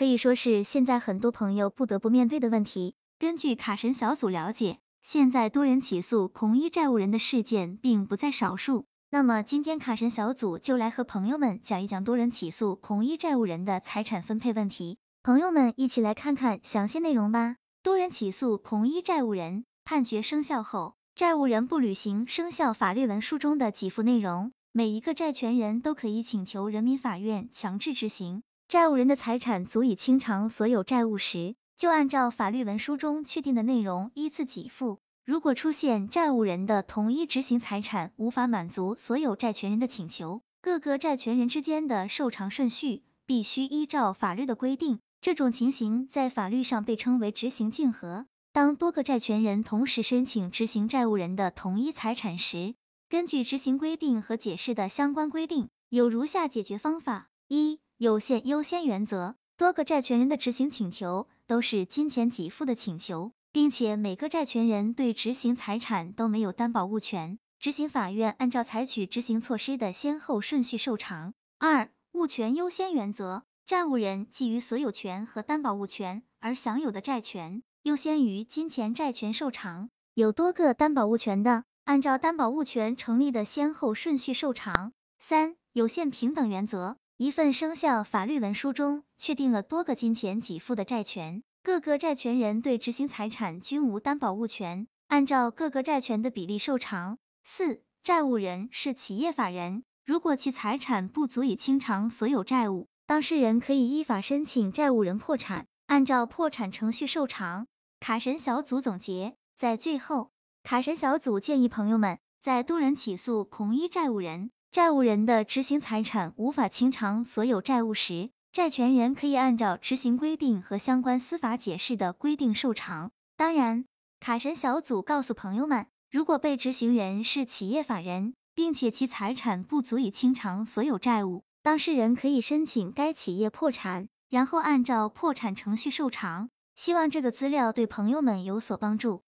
可以说是现在很多朋友不得不面对的问题。根据卡神小组了解，现在多人起诉同一债务人的事件并不在少数。那么今天卡神小组就来和朋友们讲一讲多人起诉同一债务人的财产分配问题。朋友们一起来看看详细内容吧。多人起诉同一债务人，判决生效后，债务人不履行生效法律文书中的给付内容，每一个债权人都可以请求人民法院强制执行。债务人的财产足以清偿所有债务时，就按照法律文书中确定的内容依次给付。如果出现债务人的统一执行财产无法满足所有债权人的请求，各个债权人之间的受偿顺序必须依照法律的规定。这种情形在法律上被称为执行竞合。当多个债权人同时申请执行债务人的同一财产时，根据执行规定和解释的相关规定，有如下解决方法：一、有限优先原则，多个债权人的执行请求都是金钱给付的请求，并且每个债权人对执行财产都没有担保物权，执行法院按照采取执行措施的先后顺序受偿。二、物权优先原则。债务人基于所有权和担保物权而享有的债权，优先于金钱债权受偿。有多个担保物权的，按照担保物权成立的先后顺序受偿。三、有限平等原则。一份生效法律文书中确定了多个金钱给付的债权，各个债权人对执行财产均无担保物权，按照各个债权的比例受偿。四、债务人是企业法人，如果其财产不足以清偿所有债务。当事人可以依法申请债务人破产，按照破产程序受偿。卡神小组总结，在最后，卡神小组建议朋友们，在多人起诉同一债务人，债务人的执行财产无法清偿所有债务时，债权人可以按照执行规定和相关司法解释的规定受偿。当然，卡神小组告诉朋友们，如果被执行人是企业法人，并且其财产不足以清偿所有债务。当事人可以申请该企业破产，然后按照破产程序受偿。希望这个资料对朋友们有所帮助。